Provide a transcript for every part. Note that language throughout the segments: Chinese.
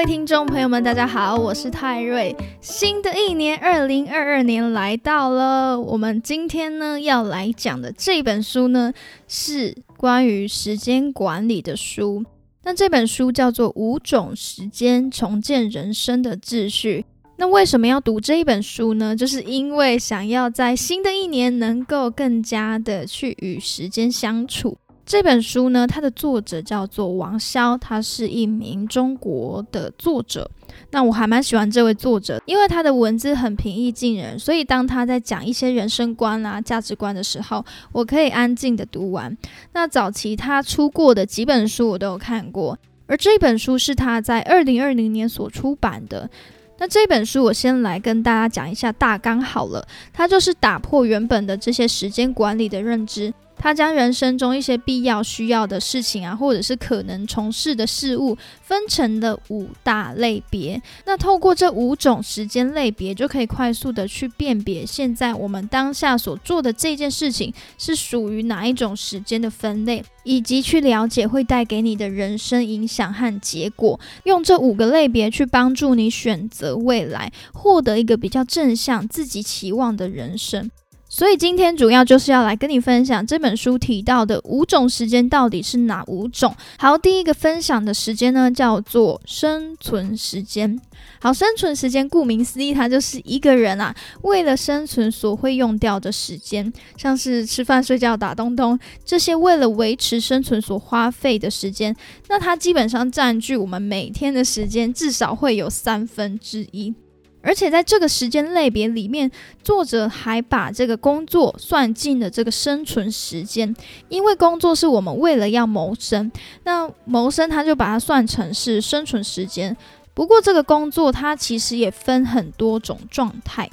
各位听众朋友们，大家好，我是泰瑞。新的一年，二零二二年来到了。我们今天呢要来讲的这本书呢，是关于时间管理的书。那这本书叫做《五种时间重建人生的秩序》。那为什么要读这一本书呢？就是因为想要在新的一年能够更加的去与时间相处。这本书呢，它的作者叫做王潇，他是一名中国的作者。那我还蛮喜欢这位作者，因为他的文字很平易近人，所以当他在讲一些人生观啊、价值观的时候，我可以安静的读完。那早期他出过的几本书我都有看过，而这本书是他在二零二零年所出版的。那这本书我先来跟大家讲一下大纲好了，它就是打破原本的这些时间管理的认知。他将人生中一些必要需要的事情啊，或者是可能从事的事物，分成了五大类别。那透过这五种时间类别，就可以快速的去辨别现在我们当下所做的这件事情是属于哪一种时间的分类，以及去了解会带给你的人生影响和结果。用这五个类别去帮助你选择未来，获得一个比较正向、自己期望的人生。所以今天主要就是要来跟你分享这本书提到的五种时间到底是哪五种。好，第一个分享的时间呢叫做生存时间。好，生存时间顾名思义，它就是一个人啊为了生存所会用掉的时间，像是吃饭、睡觉、打东东这些为了维持生存所花费的时间，那它基本上占据我们每天的时间至少会有三分之一。而且在这个时间类别里面，作者还把这个工作算进了这个生存时间，因为工作是我们为了要谋生，那谋生他就把它算成是生存时间。不过这个工作它其实也分很多种状态。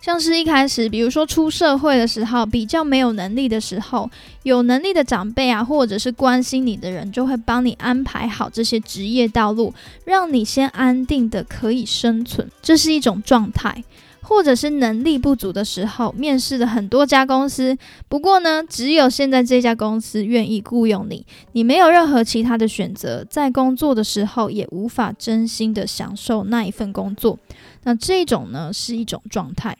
像是一开始，比如说出社会的时候，比较没有能力的时候，有能力的长辈啊，或者是关心你的人，就会帮你安排好这些职业道路，让你先安定的可以生存，这是一种状态。或者是能力不足的时候，面试了很多家公司，不过呢，只有现在这家公司愿意雇佣你，你没有任何其他的选择，在工作的时候也无法真心的享受那一份工作，那这种呢，是一种状态。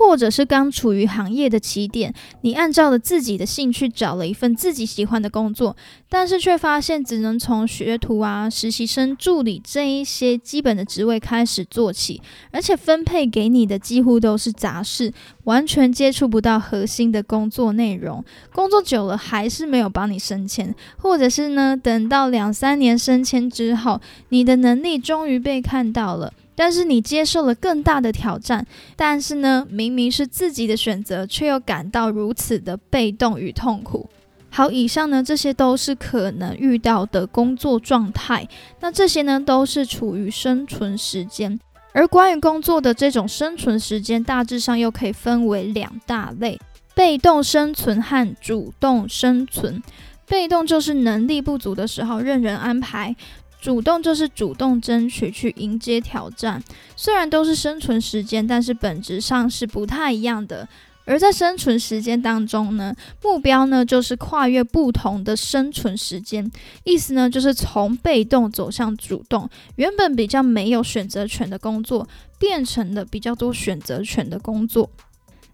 或者是刚处于行业的起点，你按照了自己的兴趣找了一份自己喜欢的工作，但是却发现只能从学徒啊、实习生、助理这一些基本的职位开始做起，而且分配给你的几乎都是杂事，完全接触不到核心的工作内容。工作久了还是没有帮你升迁，或者是呢，等到两三年升迁之后，你的能力终于被看到了。但是你接受了更大的挑战，但是呢，明明是自己的选择，却又感到如此的被动与痛苦。好，以上呢，这些都是可能遇到的工作状态。那这些呢，都是处于生存时间。而关于工作的这种生存时间，大致上又可以分为两大类：被动生存和主动生存。被动就是能力不足的时候，任人安排。主动就是主动争取去迎接挑战，虽然都是生存时间，但是本质上是不太一样的。而在生存时间当中呢，目标呢就是跨越不同的生存时间，意思呢就是从被动走向主动，原本比较没有选择权的工作，变成了比较多选择权的工作。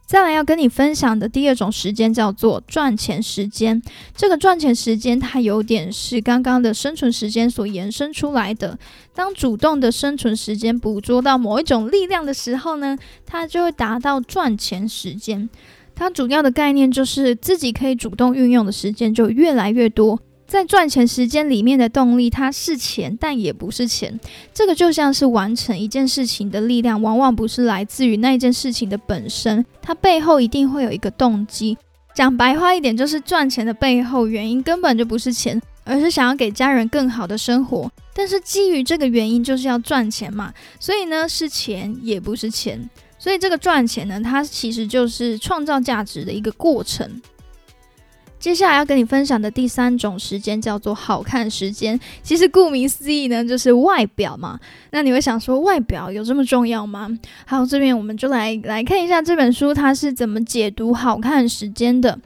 再来要跟你分享的第二种时间叫做赚钱时间。这个赚钱时间它有点是刚刚的生存时间所延伸出来的。当主动的生存时间捕捉到某一种力量的时候呢，它就会达到赚钱时间。它主要的概念就是自己可以主动运用的时间就越来越多。在赚钱时间里面的动力，它是钱，但也不是钱。这个就像是完成一件事情的力量，往往不是来自于那件事情的本身，它背后一定会有一个动机。讲白话一点，就是赚钱的背后原因根本就不是钱，而是想要给家人更好的生活。但是基于这个原因，就是要赚钱嘛，所以呢，是钱也不是钱。所以这个赚钱呢，它其实就是创造价值的一个过程。接下来要跟你分享的第三种时间叫做好看时间。其实顾名思义呢，就是外表嘛。那你会想说，外表有这么重要吗？好，这边我们就来来看一下这本书它是怎么解读好看时间的。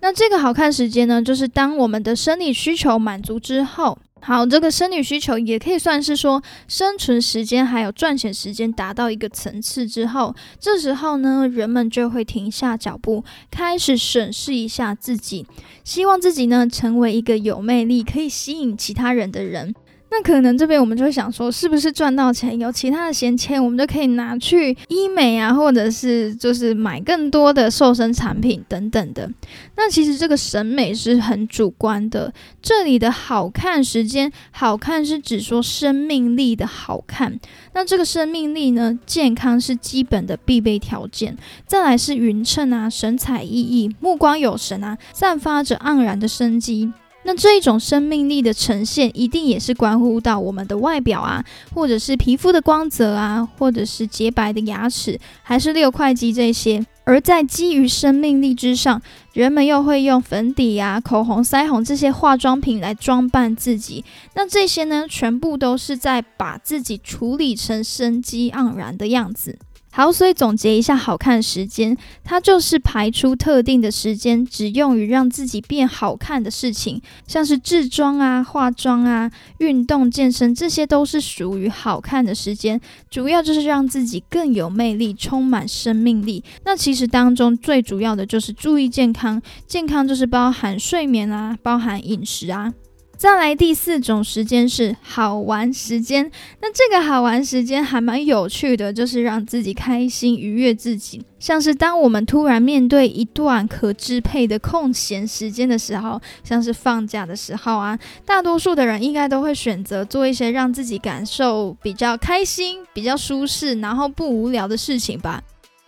那这个好看时间呢，就是当我们的生理需求满足之后，好，这个生理需求也可以算是说生存时间还有赚钱时间达到一个层次之后，这时候呢，人们就会停下脚步，开始审视一下自己，希望自己呢成为一个有魅力、可以吸引其他人的人。那可能这边我们就会想说，是不是赚到钱有其他的闲钱，我们就可以拿去医美啊，或者是就是买更多的瘦身产品等等的。那其实这个审美是很主观的，这里的好看时间，好看是指说生命力的好看。那这个生命力呢，健康是基本的必备条件，再来是匀称啊，神采奕奕，目光有神啊，散发着盎然的生机。那这一种生命力的呈现，一定也是关乎到我们的外表啊，或者是皮肤的光泽啊，或者是洁白的牙齿，还是六块肌这些。而在基于生命力之上，人们又会用粉底啊、口红、腮红这些化妆品来装扮自己。那这些呢，全部都是在把自己处理成生机盎然的样子。好，所以总结一下，好看时间，它就是排出特定的时间，只用于让自己变好看的事情，像是制妆啊、化妆啊、运动、健身，这些都是属于好看的时间。主要就是让自己更有魅力，充满生命力。那其实当中最主要的就是注意健康，健康就是包含睡眠啊，包含饮食啊。再来第四种时间是好玩时间，那这个好玩时间还蛮有趣的，就是让自己开心愉悦自己。像是当我们突然面对一段可支配的空闲时间的时候，像是放假的时候啊，大多数的人应该都会选择做一些让自己感受比较开心、比较舒适，然后不无聊的事情吧。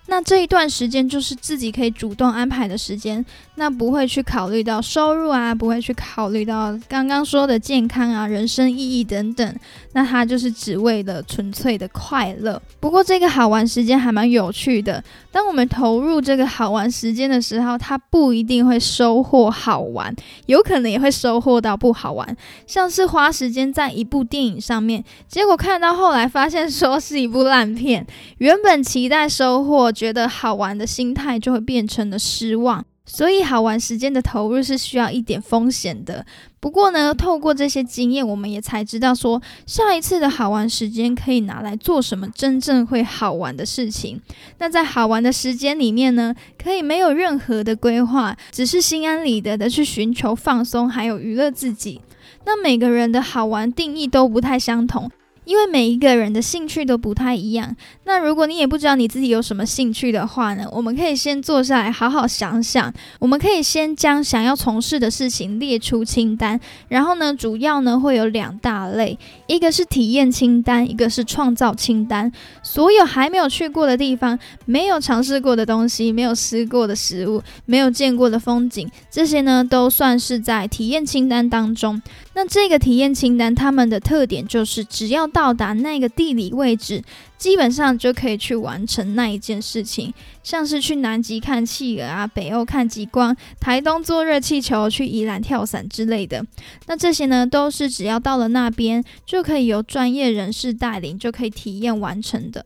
那这一段时间就是自己可以主动安排的时间，那不会去考虑到收入啊，不会去考虑到刚刚说的健康啊、人生意义等等。那它就是只为了纯粹的快乐。不过这个好玩时间还蛮有趣的。当我们投入这个好玩时间的时候，它不一定会收获好玩，有可能也会收获到不好玩。像是花时间在一部电影上面，结果看到后来发现说是一部烂片，原本期待收获。觉得好玩的心态就会变成了失望，所以好玩时间的投入是需要一点风险的。不过呢，透过这些经验，我们也才知道说，下一次的好玩时间可以拿来做什么真正会好玩的事情。那在好玩的时间里面呢，可以没有任何的规划，只是心安理得的去寻求放松，还有娱乐自己。那每个人的好玩定义都不太相同。因为每一个人的兴趣都不太一样，那如果你也不知道你自己有什么兴趣的话呢，我们可以先坐下来好好想想。我们可以先将想要从事的事情列出清单，然后呢，主要呢会有两大类，一个是体验清单，一个是创造清单。所有还没有去过的地方、没有尝试过的东西、没有吃过的食物、没有见过的风景，这些呢都算是在体验清单当中。那这个体验清单，他们的特点就是只要到达那个地理位置，基本上就可以去完成那一件事情。像是去南极看企鹅啊，北欧看极光，台东坐热气球，去宜兰跳伞之类的。那这些呢，都是只要到了那边，就可以由专业人士带领，就可以体验完成的。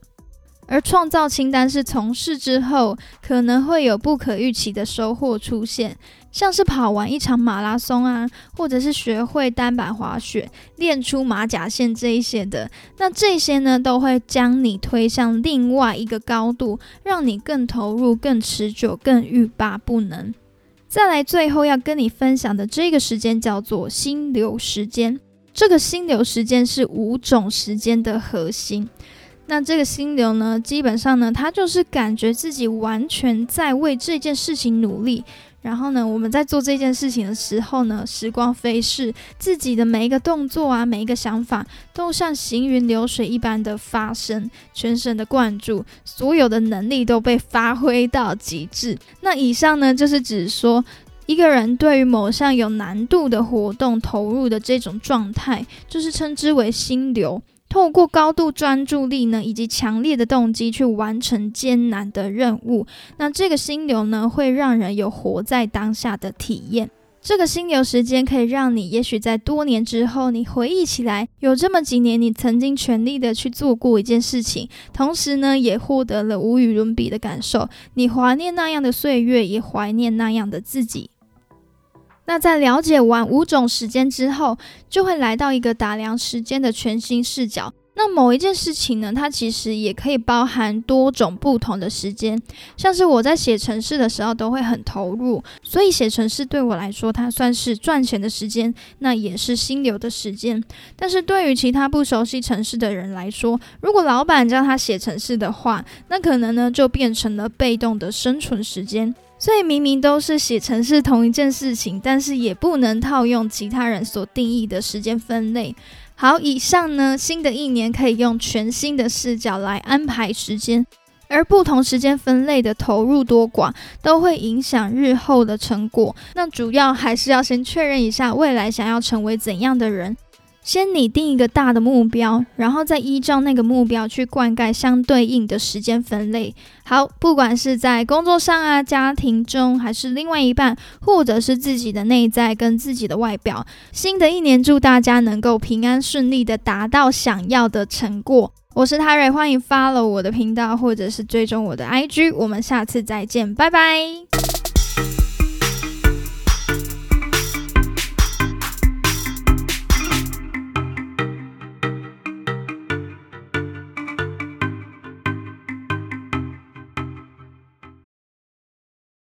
而创造清单是从事之后，可能会有不可预期的收获出现。像是跑完一场马拉松啊，或者是学会单板滑雪、练出马甲线这一些的，那这些呢都会将你推向另外一个高度，让你更投入、更持久、更欲罢不能。再来，最后要跟你分享的这个时间叫做心流时间。这个心流时间是五种时间的核心。那这个心流呢，基本上呢，他就是感觉自己完全在为这件事情努力。然后呢，我们在做这件事情的时候呢，时光飞逝，自己的每一个动作啊，每一个想法，都像行云流水一般的发生，全神的灌注，所有的能力都被发挥到极致。那以上呢，就是指说一个人对于某项有难度的活动投入的这种状态，就是称之为心流。透过高度专注力呢，以及强烈的动机去完成艰难的任务，那这个心流呢，会让人有活在当下的体验。这个心流时间可以让你，也许在多年之后，你回忆起来，有这么几年，你曾经全力的去做过一件事情，同时呢，也获得了无与伦比的感受。你怀念那样的岁月，也怀念那样的自己。那在了解完五种时间之后，就会来到一个打量时间的全新视角。那某一件事情呢，它其实也可以包含多种不同的时间。像是我在写程式的时候，都会很投入，所以写程式对我来说，它算是赚钱的时间，那也是心流的时间。但是对于其他不熟悉程式的人来说，如果老板叫他写程式的话，那可能呢就变成了被动的生存时间。所以明明都是写成是同一件事情，但是也不能套用其他人所定义的时间分类。好，以上呢，新的一年可以用全新的视角来安排时间，而不同时间分类的投入多寡，都会影响日后的成果。那主要还是要先确认一下未来想要成为怎样的人。先拟定一个大的目标，然后再依照那个目标去灌溉相对应的时间分类。好，不管是在工作上啊、家庭中，还是另外一半，或者是自己的内在跟自己的外表。新的一年，祝大家能够平安顺利的达到想要的成果。我是泰瑞，欢迎 follow 我的频道，或者是追踪我的 IG。我们下次再见，拜拜。